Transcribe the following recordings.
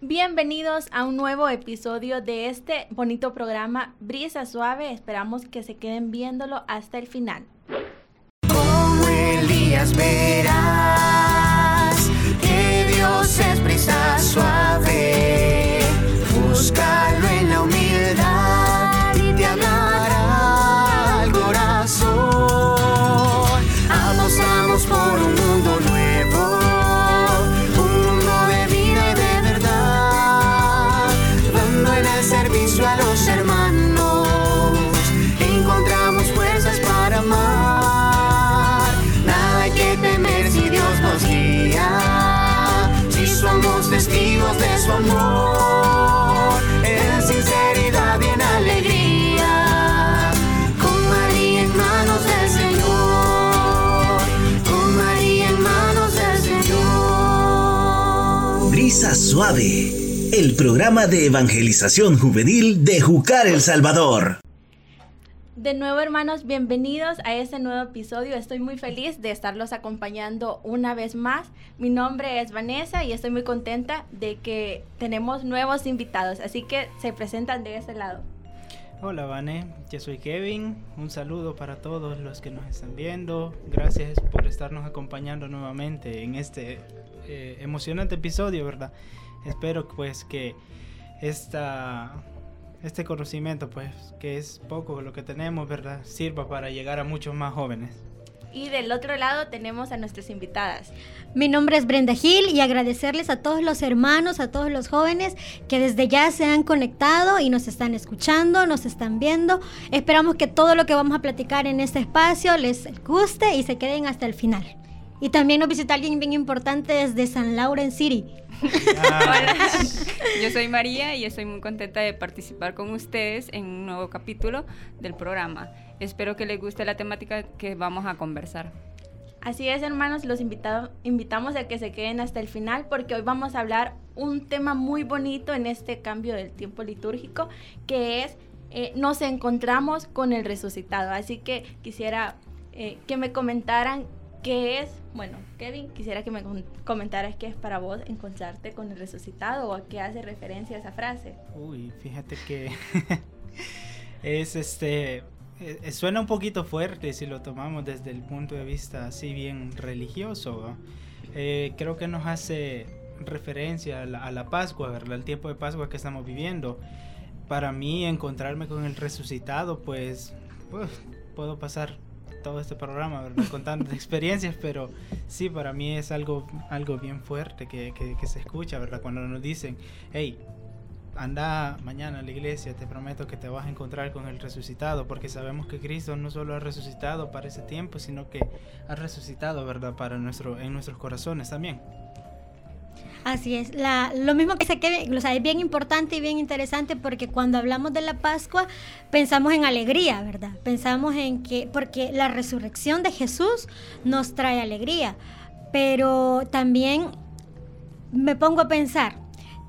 Bienvenidos a un nuevo episodio de este bonito programa Brisa Suave. Esperamos que se queden viéndolo hasta el final. Suave, el programa de evangelización juvenil de Jucar El Salvador. De nuevo, hermanos, bienvenidos a este nuevo episodio. Estoy muy feliz de estarlos acompañando una vez más. Mi nombre es Vanessa y estoy muy contenta de que tenemos nuevos invitados, así que se presentan de este lado. Hola Vane, yo soy Kevin. Un saludo para todos los que nos están viendo. Gracias por estarnos acompañando nuevamente en este eh, emocionante episodio, ¿verdad? Espero pues que esta, este conocimiento, pues que es poco lo que tenemos, ¿verdad? Sirva para llegar a muchos más jóvenes. Y del otro lado tenemos a nuestras invitadas. Mi nombre es Brenda Gil y agradecerles a todos los hermanos, a todos los jóvenes que desde ya se han conectado y nos están escuchando, nos están viendo. Esperamos que todo lo que vamos a platicar en este espacio les guste y se queden hasta el final. Y también nos visita alguien bien importante desde San Lauren City. Hola, yo soy María y estoy muy contenta de participar con ustedes en un nuevo capítulo del programa. Espero que les guste la temática que vamos a conversar. Así es, hermanos, los invitamos a que se queden hasta el final porque hoy vamos a hablar un tema muy bonito en este cambio del tiempo litúrgico, que es eh, nos encontramos con el resucitado. Así que quisiera eh, que me comentaran qué es, bueno, Kevin, quisiera que me comentaras qué es para vos encontrarte con el resucitado o a qué hace referencia esa frase. Uy, fíjate que es este eh, eh, suena un poquito fuerte si lo tomamos desde el punto de vista así bien religioso. Eh, creo que nos hace referencia a la, a la Pascua, ¿verdad? El tiempo de Pascua que estamos viviendo. Para mí encontrarme con el resucitado, pues uf, puedo pasar todo este programa, ¿verdad? Contando experiencias, pero sí, para mí es algo, algo bien fuerte que, que, que se escucha, ¿verdad? Cuando nos dicen, hey, anda mañana a la iglesia, te prometo que te vas a encontrar con el resucitado, porque sabemos que Cristo no solo ha resucitado para ese tiempo, sino que ha resucitado, ¿verdad? Para nuestro, en nuestros corazones también. Así es, lo mismo que se quede, o sea, es bien importante y bien interesante porque cuando hablamos de la Pascua pensamos en alegría, ¿verdad? Pensamos en que, porque la resurrección de Jesús nos trae alegría, pero también me pongo a pensar,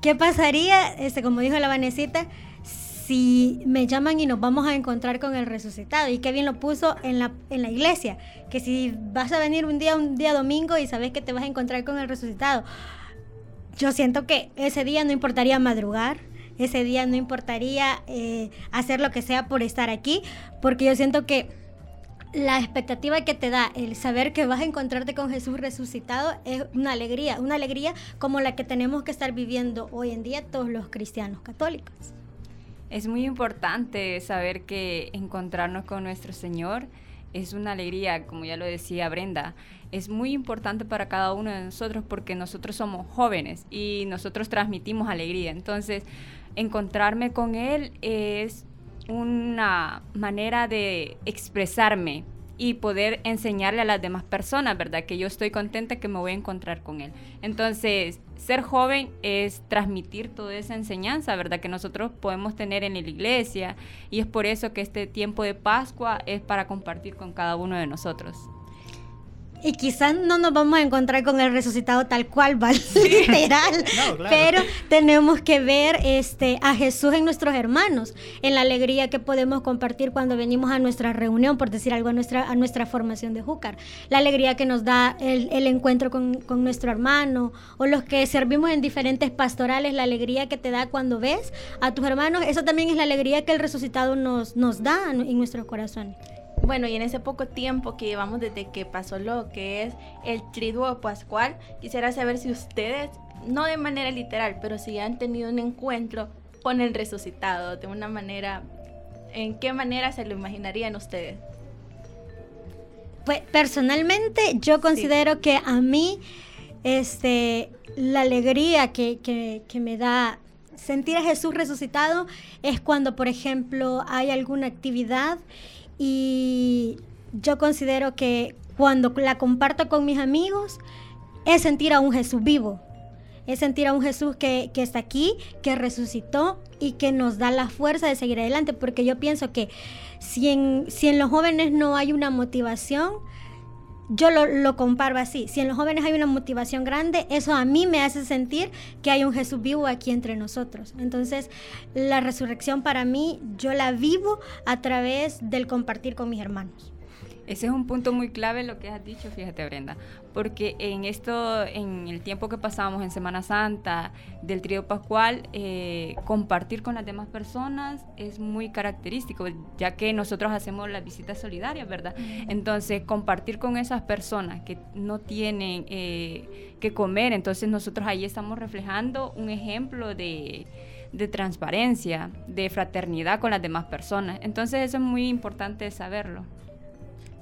¿qué pasaría, este, como dijo la Vanesita, si me llaman y nos vamos a encontrar con el resucitado? Y qué bien lo puso en la, en la iglesia, que si vas a venir un día, un día domingo y sabes que te vas a encontrar con el resucitado, yo siento que ese día no importaría madrugar, ese día no importaría eh, hacer lo que sea por estar aquí, porque yo siento que la expectativa que te da el saber que vas a encontrarte con Jesús resucitado es una alegría, una alegría como la que tenemos que estar viviendo hoy en día todos los cristianos católicos. Es muy importante saber que encontrarnos con nuestro Señor es una alegría, como ya lo decía Brenda. Es muy importante para cada uno de nosotros porque nosotros somos jóvenes y nosotros transmitimos alegría. Entonces, encontrarme con Él es una manera de expresarme y poder enseñarle a las demás personas, ¿verdad? Que yo estoy contenta que me voy a encontrar con Él. Entonces, ser joven es transmitir toda esa enseñanza, ¿verdad? Que nosotros podemos tener en la iglesia y es por eso que este tiempo de Pascua es para compartir con cada uno de nosotros. Y quizás no nos vamos a encontrar con el resucitado tal cual, ¿vale? literal, No, claro. pero tenemos que ver este, a Jesús en nuestros hermanos, en la alegría que podemos compartir cuando venimos a nuestra reunión, por decir algo, a nuestra, a nuestra formación de Júcar, la alegría que nos da el, el encuentro con, con nuestro hermano, o los que servimos en diferentes pastorales, la alegría que te da cuando ves a tus hermanos, eso también es la alegría que el resucitado nos, nos da en nuestros corazones. Bueno, y en ese poco tiempo que llevamos desde que pasó lo que es el triduo pascual, quisiera saber si ustedes, no de manera literal, pero si han tenido un encuentro con el resucitado, de una manera, ¿en qué manera se lo imaginarían ustedes? Pues personalmente yo considero que a mí este, la alegría que, que- que me da sentir a Jesús resucitado es cuando, por ejemplo, hay alguna actividad y yo considero que cuando la comparto con mis amigos es sentir a un Jesús vivo. Es sentir a un Jesús que, que está aquí, que resucitó y que nos da la fuerza de seguir adelante. Porque yo pienso que si en, si en los jóvenes no hay una motivación, yo lo, lo comparo así. Si en los jóvenes hay una motivación grande, eso a mí me hace sentir que hay un Jesús vivo aquí entre nosotros. Entonces, la resurrección para mí, yo la vivo a través del compartir con mis hermanos. Ese es un punto muy clave lo que has dicho, fíjate Brenda, porque en esto, en el tiempo que pasamos en Semana Santa, del trío pascual, eh, compartir con las demás personas es muy característico, ya que nosotros hacemos las visitas solidarias, ¿verdad? Entonces, compartir con esas personas que no tienen eh, que comer, entonces nosotros ahí estamos reflejando un ejemplo de de transparencia, de fraternidad con las demás personas. Entonces eso es muy importante saberlo.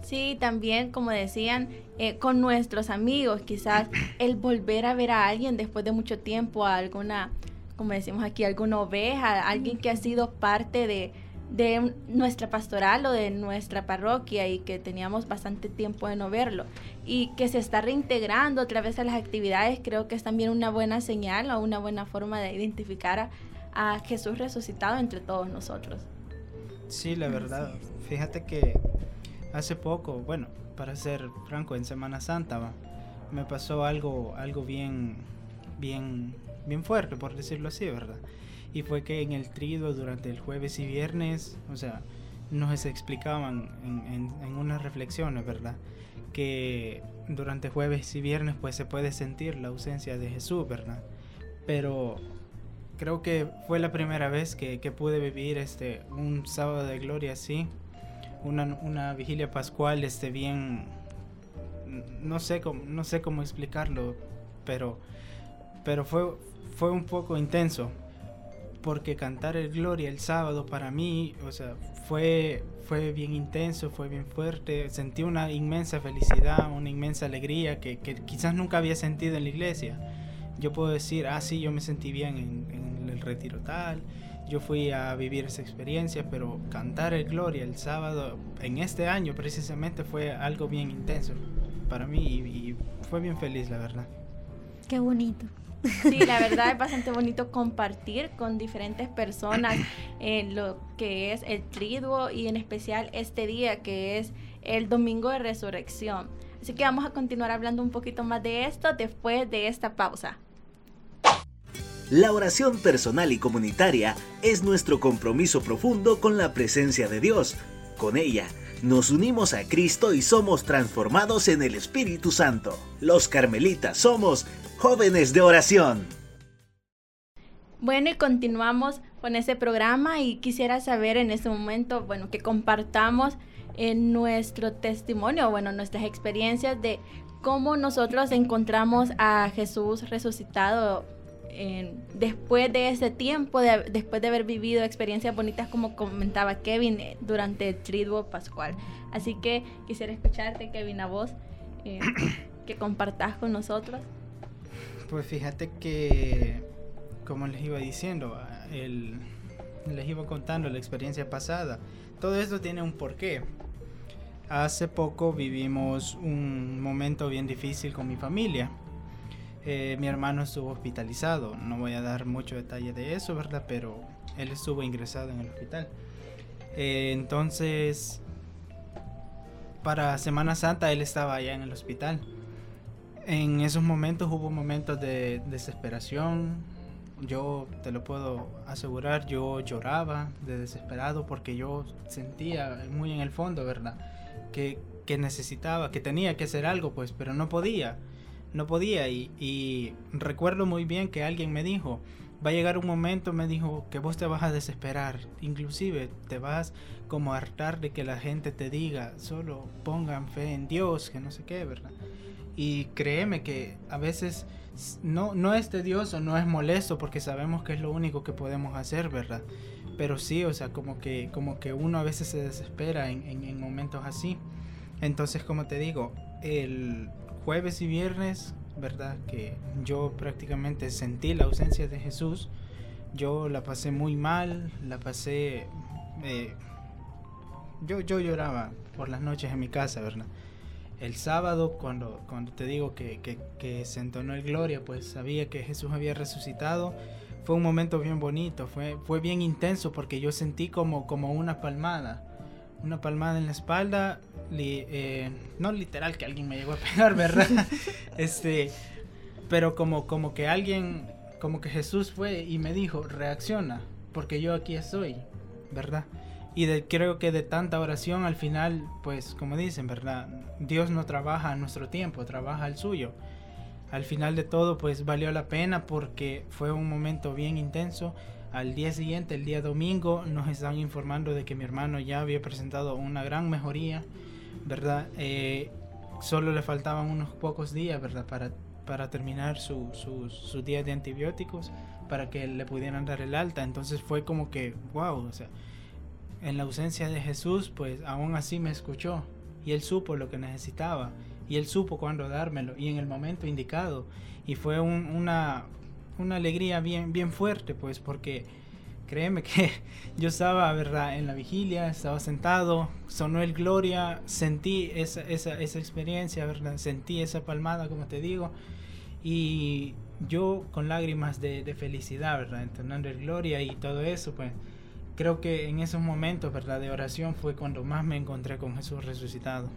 Sí, también, como decían, eh, con nuestros amigos, quizás el volver a ver a alguien después de mucho tiempo, a alguna, como decimos aquí, alguna oveja, alguien que ha sido parte de, de nuestra pastoral o de nuestra parroquia y que teníamos bastante tiempo de no verlo y que se está reintegrando otra vez a las actividades, creo que es también una buena señal o una buena forma de identificar a, a Jesús resucitado entre todos nosotros. Sí, la verdad. Fíjate que hace poco, bueno, para ser franco, en Semana Santa me pasó algo, algo bien, bien, bien fuerte, por decirlo así, ¿verdad? Y fue que en el trido durante el jueves y viernes, o sea, nos explicaban en, en, en unas reflexiones, ¿verdad? Que durante jueves y viernes pues se puede sentir la ausencia de Jesús, ¿verdad? Pero creo que fue la primera vez que, que pude vivir este un sábado de gloria así una, una vigilia pascual este bien no sé cómo no sé cómo explicarlo pero pero fue fue un poco intenso porque cantar el gloria el sábado para mí o sea fue fue bien intenso fue bien fuerte sentí una inmensa felicidad una inmensa alegría que, quizás nunca había sentido en la iglesia. Yo puedo decir, ah, sí, yo me sentí bien en, en, el retiro tal, yo fui a vivir esa experiencia, pero cantar el Gloria el sábado, en este año precisamente, fue algo bien intenso para mí y, y fue bien feliz, la verdad. Qué bonito. Sí, la verdad es bastante bonito compartir con diferentes personas en lo que es el triduo y en especial este día que es el domingo de resurrección. Así que vamos a continuar hablando un poquito más de esto después de esta pausa. La oración personal y comunitaria es nuestro compromiso profundo con la presencia de Dios. Con ella, nos unimos a Cristo y somos transformados en el Espíritu Santo. Los carmelitas somos jóvenes de oración. Bueno, y continuamos con ese programa y quisiera saber en este momento, bueno, que compartamos en nuestro testimonio, bueno, nuestras experiencias de cómo nosotros encontramos a Jesús resucitado en, después de ese tiempo, de, después de haber vivido experiencias bonitas como comentaba Kevin eh, durante el triduo pascual. Así que quisiera escucharte, Kevin, a vos, eh, que compartas con nosotros. Pues fíjate que, como les iba diciendo, el, les iba contando la experiencia pasada, todo esto tiene un porqué. Hace poco vivimos un momento bien difícil con mi familia. Eh, mi hermano estuvo hospitalizado. No voy a dar mucho detalle de eso, ¿verdad? Pero él estuvo ingresado en el hospital. Eh, entonces, para Semana Santa él estaba allá en el hospital. En esos momentos hubo momentos de desesperación. Yo te lo puedo asegurar, yo lloraba de desesperado porque yo sentía muy en el fondo, ¿verdad? Que, que necesitaba, que tenía que hacer algo, pues, pero no podía. No podía y, recuerdo muy bien que alguien me dijo, va a llegar un momento, me dijo, que vos te vas a desesperar, inclusive te vas como a hartar de que la gente te diga, solo pongan fe en Dios, que no sé qué, ¿verdad? Y créeme que a veces no, no es tedioso, no es molesto, porque sabemos que es lo único que podemos hacer, ¿verdad? Pero sí, o sea, como que, como que uno a veces se desespera en, en momentos así. Entonces, como te digo, el jueves y viernes ¿verdad? Que yo prácticamente sentí la ausencia de Jesús. Yo la pasé muy mal, la pasé... Eh, yo, yo lloraba por las noches en mi casa, ¿verdad? El sábado, cuando, cuando te digo que, que, que se entonó el Gloria, pues sabía que Jesús había resucitado. Fue un momento bien bonito, fue, fue bien intenso porque yo sentí como, como una palmada una palmada en la espalda, eh, no literal que alguien me llegó a pegar, ¿verdad? este, pero como, como que alguien, como que Jesús fue y me dijo, reacciona, porque yo aquí estoy, ¿verdad? Y de, creo que de tanta oración al final, pues como dicen, ¿verdad? Dios no trabaja a nuestro tiempo, trabaja al suyo. Al final de todo, pues valió la pena porque fue un momento bien intenso al día siguiente, el día domingo, nos están informando de que mi hermano ya había presentado una gran mejoría, ¿verdad? Eh, solo le faltaban unos pocos días, ¿verdad? Para, para terminar su, su, su día de antibióticos, para que le pudieran dar el alta. Entonces fue como que, wow, o sea, en la ausencia de Jesús, pues aún así me escuchó y él supo lo que necesitaba y él supo cuándo dármelo y en el momento indicado. Y fue un, una, una alegría bien, bien fuerte, pues, porque créeme que yo estaba, ¿verdad?, en la vigilia, estaba sentado, sonó el Gloria, sentí esa, esa, esa experiencia, ¿verdad?, sentí esa palmada, como te digo, y yo con lágrimas de, de felicidad, ¿verdad?, entonando el Gloria y todo eso, pues, creo que en esos momentos, ¿verdad?, de oración fue cuando más me encontré con Jesús resucitado.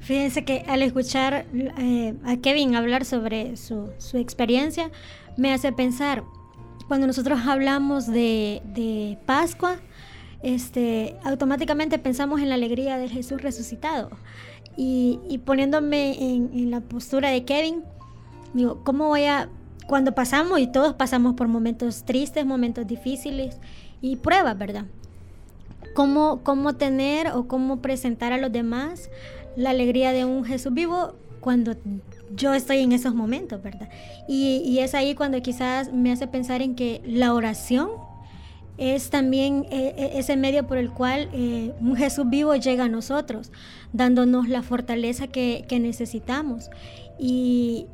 Fíjense que al escuchar eh, a Kevin hablar sobre su, su, experiencia, me hace pensar, cuando nosotros hablamos de, de Pascua, este, automáticamente pensamos en la alegría de Jesús resucitado. Y, y poniéndome en, en, la postura de Kevin, digo, ¿cómo voy a, cuando pasamos, y todos pasamos por momentos tristes, momentos difíciles y pruebas, ¿verdad? ¿Cómo, cómo tener o cómo presentar a los demás la alegría de un Jesús vivo cuando yo estoy en esos momentos, ¿verdad? Y, es ahí cuando quizás me hace pensar en que la oración es también eh, ese medio por el cual eh, un Jesús vivo llega a nosotros, dándonos la fortaleza que, necesitamos. Y,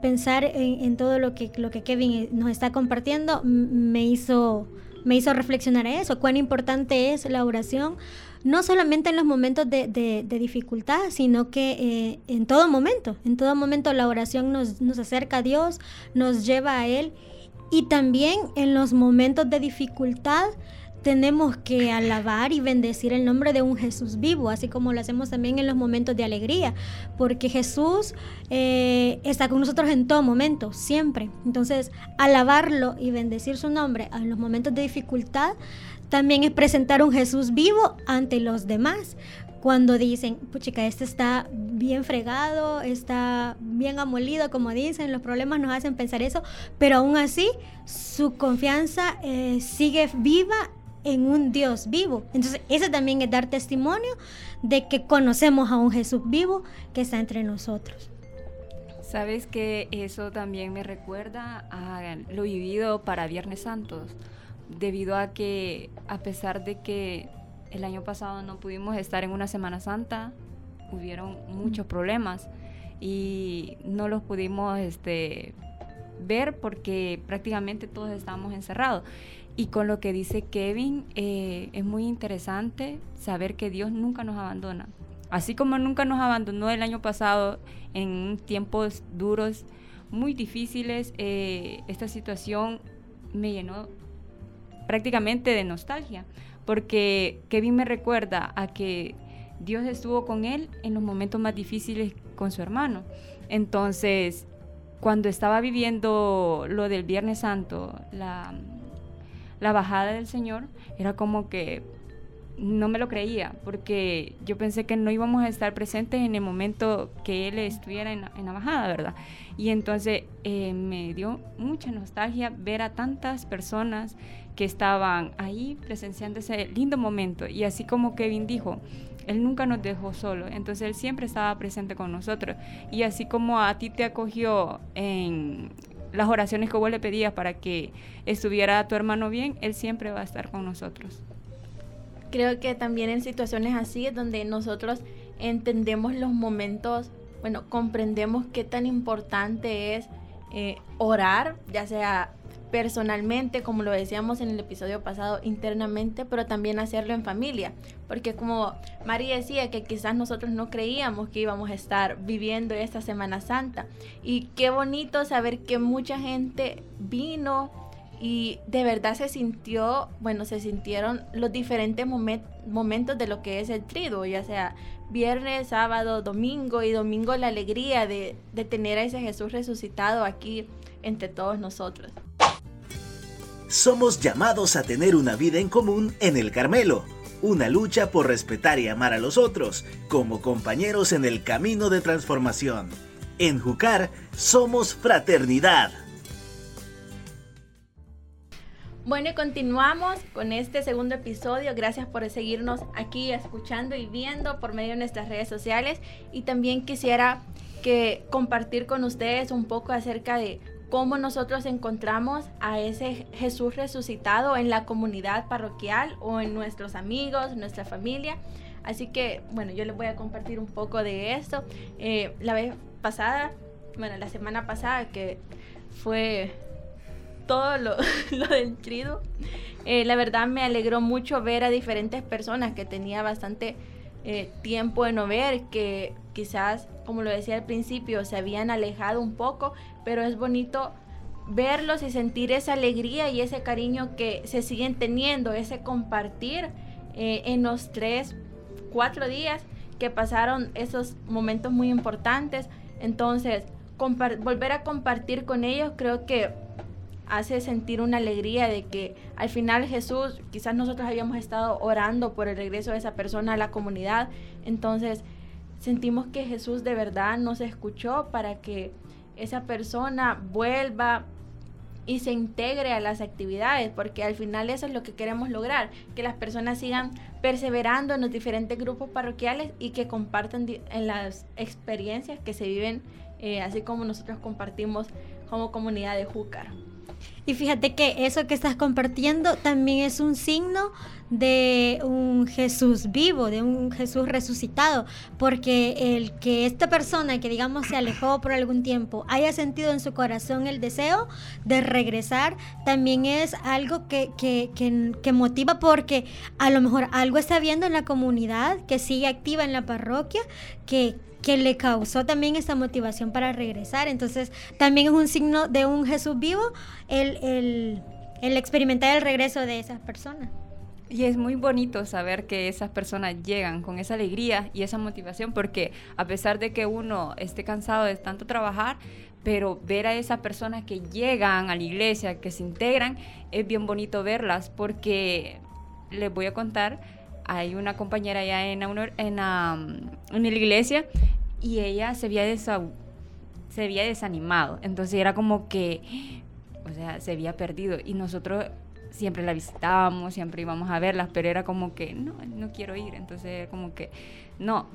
pensar en, todo lo que, Kevin nos está compartiendo me hizo, me hizo reflexionar a eso, cuán importante es la oración no solamente en los momentos de, de, dificultad, sino que eh, en todo momento, en todo momento la oración nos, nos acerca a Dios, nos lleva a Él y también en los momentos de dificultad tenemos que alabar y bendecir el nombre de un Jesús vivo, así como lo hacemos también en los momentos de alegría, porque Jesús eh, está con nosotros en todo momento, siempre. Entonces, alabarlo y bendecir su nombre en los momentos de dificultad también es presentar un Jesús vivo ante los demás. Cuando dicen, puchica, este está bien fregado, está bien amolido, como dicen, los problemas nos hacen pensar eso, pero aún así su confianza eh, sigue viva en un Dios vivo. Entonces, ese también es dar testimonio de que conocemos a un Jesús vivo que está entre nosotros. Sabes que eso también me recuerda a lo vivido para Viernes Santos debido a que a pesar de que el año pasado no pudimos estar en una Semana Santa, hubieron muchos problemas y no los pudimos este, ver porque prácticamente todos estábamos encerrados. Y con lo que dice Kevin, eh, es muy interesante saber que Dios nunca nos abandona. Así como nunca nos abandonó el año pasado en tiempos duros, muy difíciles, eh, esta situación me llenó prácticamente de nostalgia, porque Kevin me recuerda a que Dios estuvo con él en los momentos más difíciles con su hermano. Entonces, cuando estaba viviendo lo del Viernes Santo, la, la bajada del Señor, era como que no me lo creía, porque yo pensé que no íbamos a estar presentes en el momento que él estuviera en la, bajada, ¿verdad? Y entonces eh, me dio mucha nostalgia ver a tantas personas que estaban ahí presenciando ese lindo momento. Y así como Kevin dijo, él nunca nos dejó solo, entonces Él siempre estaba presente con nosotros. Y así como a ti te acogió en las oraciones que vos le pedías para que estuviera tu hermano bien, Él siempre va a estar con nosotros. Creo que también en situaciones así es donde nosotros entendemos los momentos, bueno, comprendemos qué tan importante es eh, orar, ya sea personalmente, como lo decíamos en el episodio pasado, internamente, pero también hacerlo en familia. Porque como Mari decía, que quizás nosotros no creíamos que íbamos a estar viviendo esta Semana Santa. Y qué bonito saber que mucha gente vino y de verdad se sintió, bueno, se sintieron los diferentes momentos de lo que es el trido, ya sea viernes, sábado, domingo y domingo la alegría de, de tener a ese Jesús resucitado aquí entre todos nosotros somos llamados a tener una vida en común en el Carmelo, una lucha por respetar y amar a los otros, como compañeros en el camino de transformación. En Jucar somos fraternidad. Bueno, y continuamos con este segundo episodio. Gracias por seguirnos aquí escuchando y viendo por medio de nuestras redes sociales. Y también quisiera que compartir con ustedes un poco acerca de cómo nosotros encontramos a ese Jesús resucitado en la comunidad parroquial o en nuestros amigos, nuestra familia. Así que, bueno, yo les voy a compartir un poco de esto. Eh, la vez pasada, bueno, la semana pasada que fue todo lo, del trido, eh, la verdad me alegró mucho ver a diferentes personas que tenía bastante eh, tiempo de no ver, que quizás, como lo decía al principio, se habían alejado un poco, pero es bonito verlos y sentir esa alegría y ese cariño que se siguen teniendo, ese compartir eh, en los tres, cuatro días que pasaron esos momentos muy importantes. Entonces, volver a compartir con ellos creo que hace sentir una alegría de que al final Jesús, quizás nosotros habíamos estado orando por el regreso de esa persona a la comunidad, entonces sentimos que Jesús de verdad nos escuchó para que esa persona vuelva y se integre a las actividades, porque al final eso es lo que queremos lograr, que las personas sigan perseverando en los diferentes grupos parroquiales y que compartan en las experiencias que se viven, eh, así como nosotros compartimos como comunidad de Júcar. Y fíjate que eso que estás compartiendo también es un signo de un Jesús vivo, de un Jesús resucitado, porque el que esta persona que digamos se alejó por algún tiempo haya sentido en su corazón el deseo de regresar, también es algo que, que, que, motiva porque a lo mejor algo está viendo en la comunidad, que sigue activa en la parroquia, que que le causó también esa motivación para regresar. Entonces, también es un signo de un Jesús vivo el, el, el experimentar el regreso de esas personas. Y es muy bonito saber que esas personas llegan con esa alegría y esa motivación, porque a pesar de que uno esté cansado de tanto trabajar, pero ver a esas personas que llegan a la iglesia, que se integran, es bien bonito verlas, porque les voy a contar, hay una compañera allá en, en, en la iglesia y ella se había, se había desanimado. Entonces era como que, o sea, se había perdido. Y nosotros siempre la visitábamos, siempre íbamos a verlas, pero era como que, no, no quiero ir. Entonces como que, no,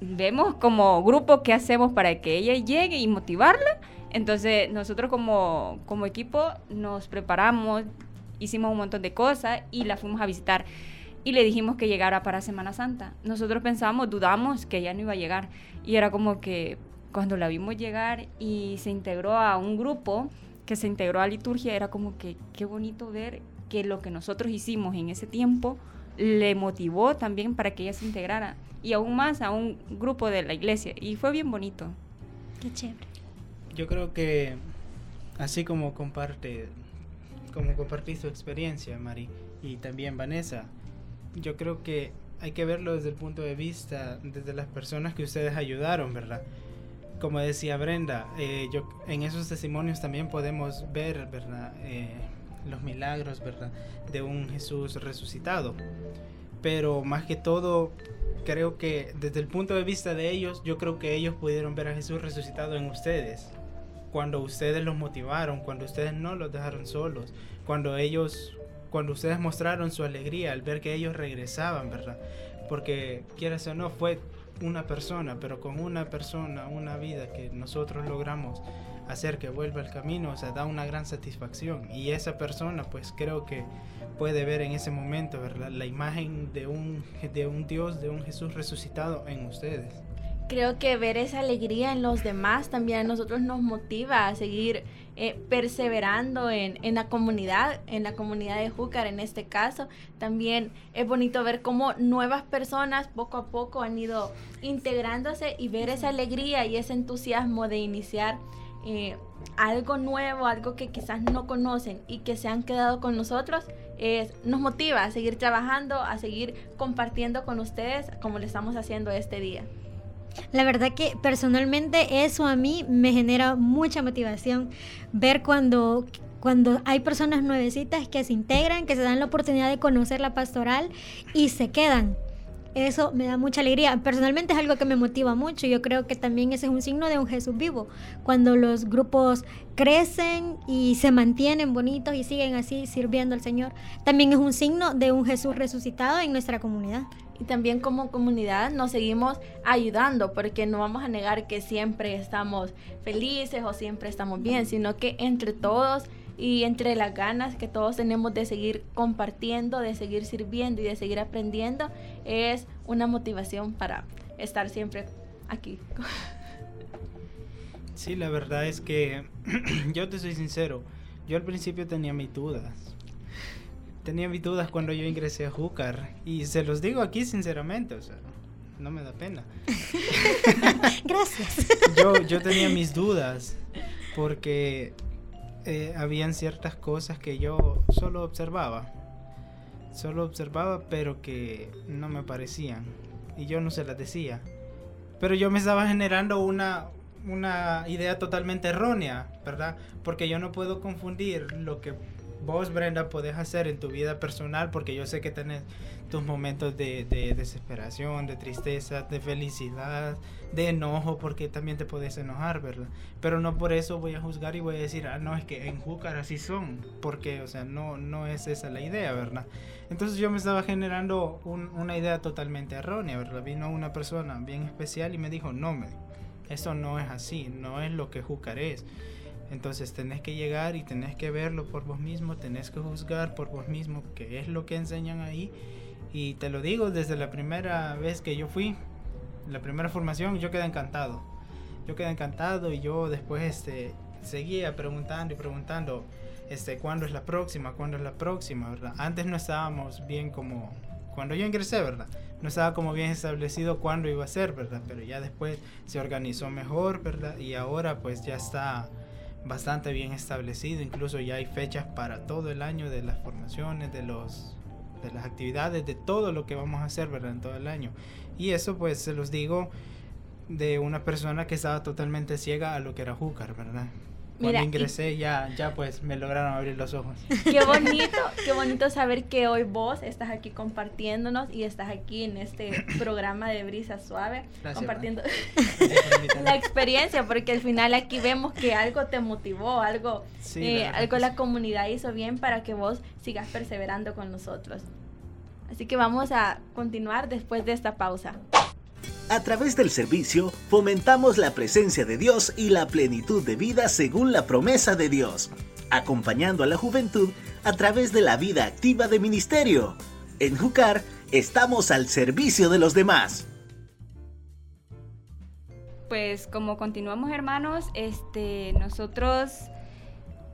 vemos como grupo qué hacemos para que ella llegue y motivarla. Entonces nosotros como, como equipo nos preparamos, hicimos un montón de cosas y la fuimos a visitar y le dijimos que llegara para Semana Santa. Nosotros pensamos, dudamos que ella no iba a llegar y era como que cuando la vimos llegar y se integró a un grupo que se integró a liturgia, era como que qué bonito ver que lo que nosotros hicimos en ese tiempo le motivó también para que ella se integrara y aún más a un grupo de la iglesia y fue bien bonito. Qué chévere. Yo creo que así como comparte como compartí su experiencia, Mari, y también Vanessa, yo creo que hay que verlo desde el punto de vista, desde las personas que ustedes ayudaron, ¿verdad? Como decía Brenda, eh, yo, en esos testimonios también podemos ver, ¿verdad? Eh, los milagros, ¿verdad? De un Jesús resucitado. Pero más que todo, creo que desde el punto de vista de ellos, yo creo que ellos pudieron ver a Jesús resucitado en ustedes. Cuando ustedes los motivaron, cuando ustedes no los dejaron solos, cuando ellos, cuando ustedes mostraron su alegría al ver que ellos regresaban, ¿verdad? Porque quieras o no, fue una persona, pero con una persona, una vida que nosotros logramos hacer que vuelva al camino, o sea, da una gran satisfacción. Y esa persona, pues creo que puede ver en ese momento ¿verdad? la imagen de un, de un Dios, de un Jesús resucitado en ustedes. Creo que ver esa alegría en los demás también a nosotros nos motiva a seguir eh, perseverando en, en, la comunidad, en la comunidad de Júcar en este caso. También es bonito ver cómo nuevas personas poco a poco han ido integrándose y ver esa alegría y ese entusiasmo de iniciar eh, algo nuevo, algo que quizás no conocen y que se han quedado con nosotros, es, nos motiva a seguir trabajando, a seguir compartiendo con ustedes como lo estamos haciendo este día. La verdad que personalmente eso a mí me genera mucha motivación ver cuando cuando hay personas nuevecitas que se integran, que se dan la oportunidad de conocer la pastoral y se quedan eso me da mucha alegría. Personalmente es algo que me motiva mucho. Yo creo que también ese es un signo de un Jesús vivo. Cuando los grupos crecen y se mantienen bonitos y siguen así sirviendo al Señor, también es un signo de un Jesús resucitado en nuestra comunidad. Y también como comunidad nos seguimos ayudando, porque no vamos a negar que siempre estamos felices o siempre estamos bien, sino que entre todos y entre las ganas que todos tenemos de seguir compartiendo, de seguir sirviendo y de seguir aprendiendo, es una motivación para estar siempre aquí. Sí, la verdad es que yo te soy sincero, yo al principio tenía mis dudas. Tenía mis dudas cuando yo ingresé a Júcar y se los digo aquí sinceramente, o sea, no me da pena. Gracias. Yo, yo tenía mis dudas porque eh, habían ciertas cosas que yo solo observaba. Solo observaba, pero que no me parecían. Y yo no se las decía. Pero yo me estaba generando una, una idea totalmente errónea, ¿verdad? Porque yo no puedo confundir lo que vos, Brenda, podés hacer en tu vida personal, porque yo sé que tenés tus momentos de, desesperación, de tristeza, de felicidad, de enojo, porque también te puedes enojar, ¿verdad? Pero no por eso voy a juzgar y voy a decir, ah, no, es que en Júcar así son, porque, o sea, no, no es esa la idea, ¿verdad? Entonces yo me estaba generando una idea totalmente errónea, ¿verdad? Vino una persona bien especial y me dijo, no, me, eso no es así, no es lo que Júcar es. Entonces tenés que llegar y tenés que verlo por vos mismo, tenés que juzgar por vos mismo qué es lo que enseñan ahí. Y te lo digo, desde la primera vez que yo fui, la primera formación, yo quedé encantado. Yo quedé encantado y yo después este, seguía preguntando y preguntando, este, ¿cuándo es la próxima? ¿Cuándo es la próxima? ¿verdad? Antes no estábamos bien como, cuando yo ingresé, ¿verdad? No estaba como bien establecido cuándo iba a ser, ¿verdad? Pero ya después se organizó mejor, ¿verdad? Y ahora pues ya está bastante bien establecido, incluso ya hay fechas para todo el año de las formaciones, de los de las actividades, de todo lo que vamos a hacer, ¿verdad? En todo el año. Y eso pues se los digo de una persona que estaba totalmente ciega a lo que era Júcar, ¿verdad? Cuando ingresé ya, ya pues me lograron abrir los ojos. Qué bonito, qué bonito saber que hoy vos estás aquí compartiéndonos y estás aquí en este programa de Brisa Suave, compartiendo la experiencia, porque al final aquí vemos que algo te motivó, algo, eh, algo la comunidad hizo bien para que vos sigas perseverando con nosotros. Así que vamos a continuar después de esta pausa. A través del servicio fomentamos la presencia de Dios y la plenitud de vida según la promesa de Dios, acompañando a la juventud a través de la vida activa de ministerio. En Jucar estamos al servicio de los demás. Pues como continuamos hermanos, este, nosotros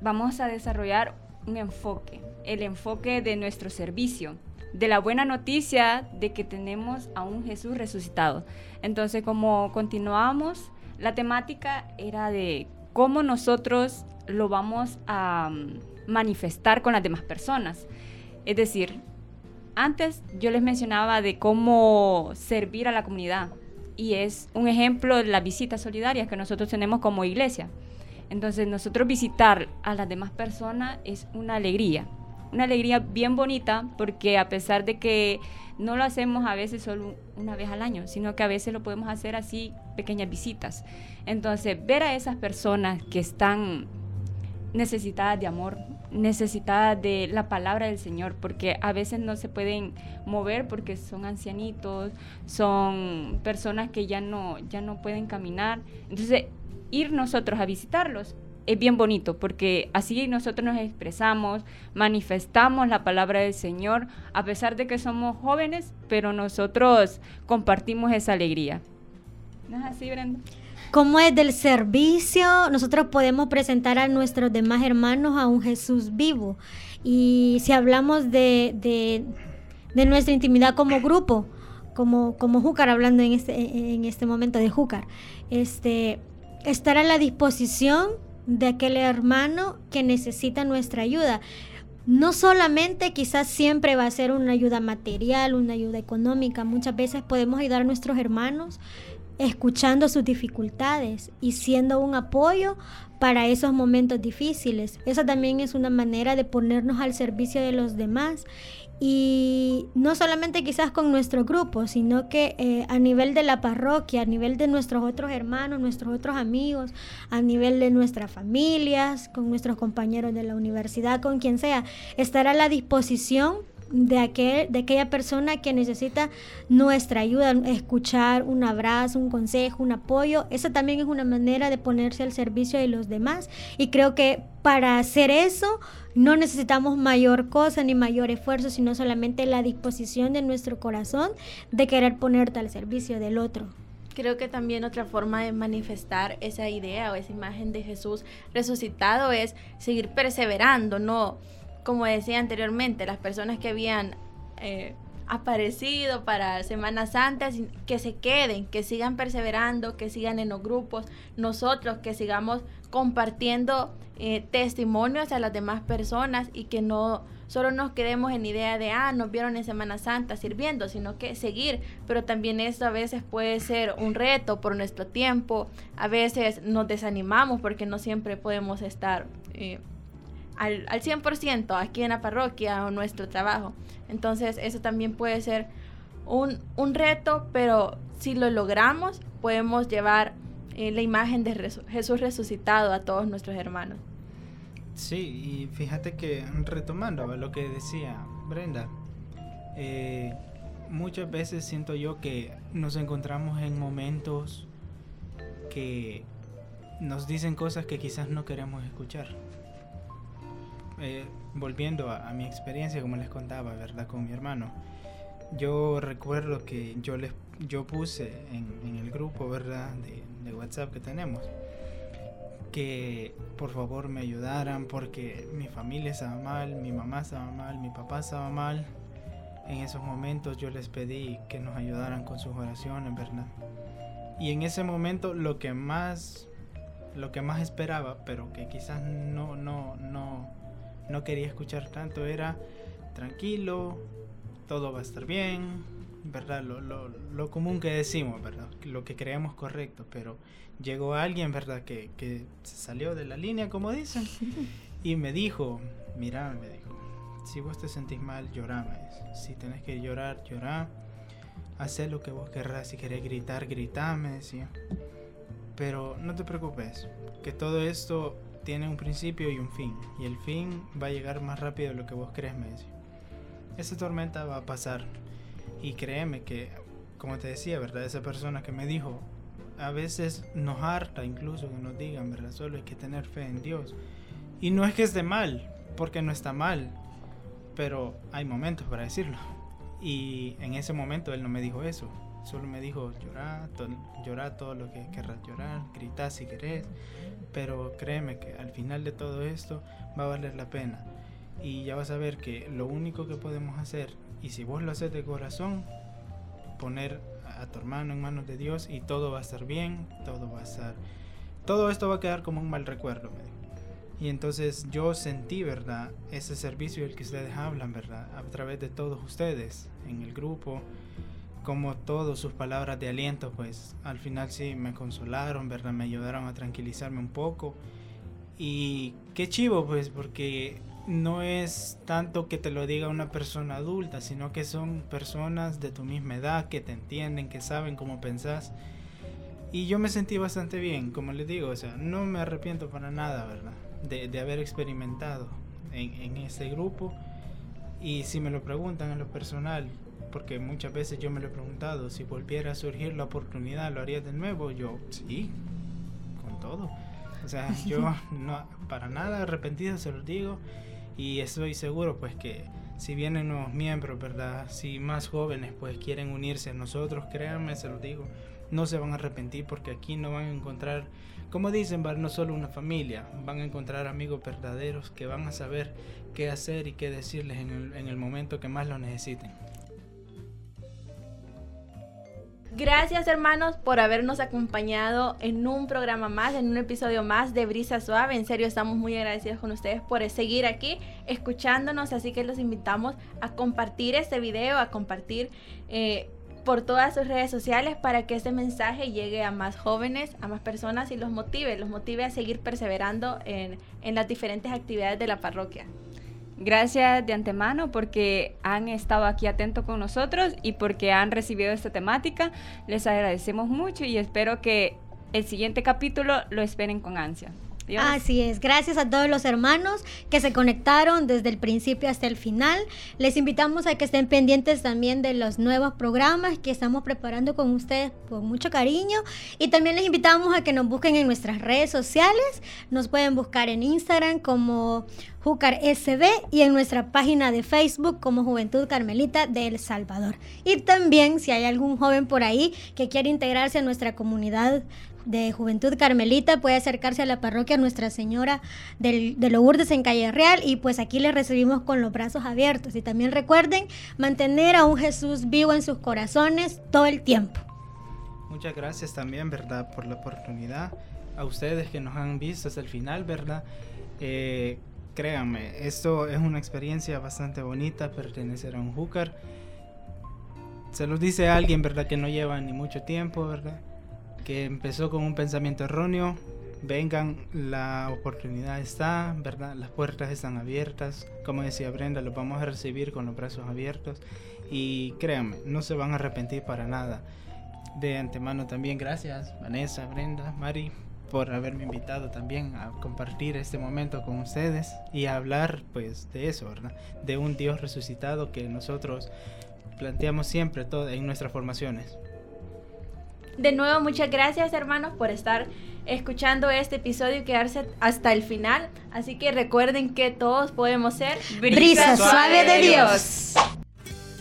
vamos a desarrollar un enfoque, el enfoque de nuestro servicio de la buena noticia de que tenemos a un Jesús resucitado. Entonces, como continuamos, la temática era de cómo nosotros lo vamos a mm, manifestar con las demás personas. Es decir, antes yo les mencionaba de cómo servir a la comunidad y es un ejemplo de las visitas solidarias que nosotros tenemos como iglesia. Entonces nosotros visitar a las demás personas es una alegría, una alegría bien bonita porque a pesar de que no lo hacemos a veces solo una vez al año, sino que a veces lo podemos hacer así, pequeñas visitas. Entonces ver a esas personas que están necesitadas de amor, necesitadas de la palabra del Señor, porque a veces no se pueden mover porque son ancianitos, son personas que ya no, ya no pueden caminar. Entonces, ir nosotros a visitarlos es bien bonito, porque así nosotros nos expresamos, manifestamos la palabra del Señor, a pesar de que somos jóvenes, pero nosotros compartimos esa alegría. ¿No es así, Brenda? Como es del servicio, nosotros podemos presentar a nuestros demás hermanos a un Jesús vivo. Y si hablamos de, de, nuestra intimidad como grupo, como, como Júcar, hablando en este, en este momento de Júcar, este, estar a la disposición de aquel hermano que necesita nuestra ayuda. No solamente quizás siempre va a ser una ayuda material, una ayuda económica, muchas veces podemos ayudar a nuestros hermanos escuchando sus dificultades y siendo un apoyo para esos momentos difíciles. Esa también es una manera de ponernos al servicio de los demás y no solamente quizás con nuestro grupo, sino que eh, a nivel de la parroquia, a nivel de nuestros otros hermanos, nuestros otros amigos, a nivel de nuestras familias, con nuestros compañeros de la universidad, con quien sea, estar a la disposición de, aquel, de aquella persona que necesita nuestra ayuda, escuchar un abrazo, un consejo, un apoyo. Esa también es una manera de ponerse al servicio de los demás. Y creo que para hacer eso no necesitamos mayor cosa ni mayor esfuerzo, sino solamente la disposición de nuestro corazón de querer ponerte al servicio del otro. Creo que también otra forma de manifestar esa idea o esa imagen de Jesús resucitado es seguir perseverando, no como decía anteriormente, las personas que habían eh, aparecido para Semana Santa, que se queden, que sigan perseverando, que sigan en los grupos, nosotros que sigamos compartiendo eh, testimonios a las demás personas y que no solo nos quedemos en idea de, ah, nos vieron en Semana Santa sirviendo, sino que seguir, pero también esto a veces puede ser un reto por nuestro tiempo, a veces nos desanimamos porque no siempre podemos estar eh, al, al 100% aquí en la parroquia o nuestro trabajo. Entonces eso también puede ser un, un reto, pero si lo logramos podemos llevar eh, la imagen de Jesús resucitado a todos nuestros hermanos. Sí, y fíjate que retomando lo que decía Brenda, eh, muchas veces siento yo que nos encontramos en momentos que nos dicen cosas que quizás no queremos escuchar. Eh, volviendo a, mi experiencia, como les contaba, ¿verdad? Con mi hermano. Yo recuerdo que yo les yo puse en, el grupo, ¿verdad? De, de, WhatsApp que tenemos, que por favor me ayudaran porque mi familia estaba mal, mi mamá estaba mal, mi papá estaba mal. En esos momentos yo les pedí que nos ayudaran con sus oraciones, ¿verdad? Y en ese momento lo que más lo que más esperaba, pero que quizás no no no no quería escuchar tanto era tranquilo, todo va a estar bien, ¿verdad? Lo, lo, lo, común que decimos, ¿verdad? Lo que creemos correcto, pero llegó alguien, ¿verdad? Que, que se salió de la línea, como dicen, y me dijo, mira, me dijo, si vos te sentís mal, llorame. Si tenés que llorar, llorá. Haz lo que vos querrás. Si querés gritar, gritame, decía. Pero no te preocupes, que todo esto tiene un principio y un fin, y el fin va a llegar más rápido de lo que vos crees, me. Esa tormenta va a pasar, y créeme que, como te decía, ¿verdad? Esa persona que me dijo, a veces nos harta incluso que nos digan, ¿verdad? Solo hay que tener fe en Dios. Y no es que esté mal, porque no está mal, pero hay momentos para decirlo. Y en ese momento él no me dijo eso, solo me dijo llorar, llorar todo lo que querrás llorar, gritar si querés, pero créeme que al final de todo esto va a valer la pena. Y ya vas a ver que lo único que podemos hacer, y si vos lo haces de corazón, poner a tu hermano en manos de Dios y todo va a estar bien, todo va a estar... Todo esto va a quedar como un mal recuerdo, Y entonces yo sentí, ¿verdad? Ese servicio del que ustedes hablan, ¿verdad? A través de todos ustedes en el grupo, como todas sus palabras de aliento, pues al final sí me consolaron, ¿verdad? Me ayudaron a tranquilizarme un poco. Y qué chivo, pues, porque no es tanto que te lo diga una persona adulta, sino que son personas de tu misma edad que te entienden, que saben cómo pensás. Y yo me sentí bastante bien, como les digo, o sea, no me arrepiento para nada, ¿verdad? De, de haber experimentado en, en este grupo. Y si me lo preguntan en lo personal, porque muchas veces yo me lo he preguntado, si volviera a surgir la oportunidad, ¿lo haría de nuevo? Yo, sí, con todo. O sea, yo no, para nada arrepentido se los digo y estoy seguro pues que si vienen nuevos miembros, ¿verdad? Si más jóvenes pues quieren unirse a nosotros, créanme, se los digo, no se van a arrepentir porque aquí no van a encontrar, como dicen, no solo una familia, van a encontrar amigos verdaderos que van a saber qué hacer y qué decirles en el, en el momento que más lo necesiten. Gracias hermanos por habernos acompañado en un programa más, en un episodio más de Brisa Suave. En serio estamos muy agradecidos con ustedes por seguir aquí escuchándonos, así que los invitamos a compartir este video, a compartir eh, por todas sus redes sociales para que este mensaje llegue a más jóvenes, a más personas y los motive, los motive a seguir perseverando en, en las diferentes actividades de la parroquia. Gracias de antemano porque han estado aquí atentos con nosotros y porque han recibido esta temática. Les agradecemos mucho y espero que el siguiente capítulo lo esperen con ansia. Así es, gracias a todos los hermanos que se conectaron desde el principio hasta el final. Les invitamos a que estén pendientes también de los nuevos programas que estamos preparando con ustedes con mucho cariño. Y también les invitamos a que nos busquen en nuestras redes sociales. Nos pueden buscar en Instagram como Júcar SB y en nuestra página de Facebook como Juventud Carmelita de El Salvador. Y también si hay algún joven por ahí que quiere integrarse a nuestra comunidad de Juventud Carmelita puede acercarse a la parroquia Nuestra Señora del, de Lourdes en Calle Real y pues aquí le recibimos con los brazos abiertos. Y también recuerden mantener a un Jesús vivo en sus corazones todo el tiempo. Muchas gracias también, ¿verdad? Por la oportunidad. A ustedes que nos han visto hasta el final, ¿verdad? Eh, créanme, esto es una experiencia bastante bonita, pertenecer a un Júcar. Se los dice alguien, ¿verdad? Que no lleva ni mucho tiempo, ¿verdad? Que empezó con un pensamiento erróneo. Vengan, la oportunidad está, ¿verdad? Las puertas están abiertas. Como decía Brenda, los vamos a recibir con los brazos abiertos. Y créanme, no se van a arrepentir para nada. De antemano también, gracias Vanessa, Brenda, Mari, por haberme invitado también a compartir este momento con ustedes y a hablar pues de eso, ¿verdad? De un Dios resucitado que nosotros planteamos siempre todo en nuestras formaciones. De nuevo, muchas gracias hermanos por estar escuchando este episodio y quedarse hasta el final. Así que recuerden que todos podemos ser brisa, suave de Dios.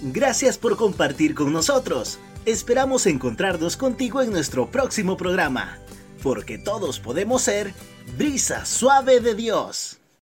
Gracias por compartir con nosotros. Esperamos encontrarnos contigo en nuestro próximo programa, porque todos podemos ser brisa suave de Dios.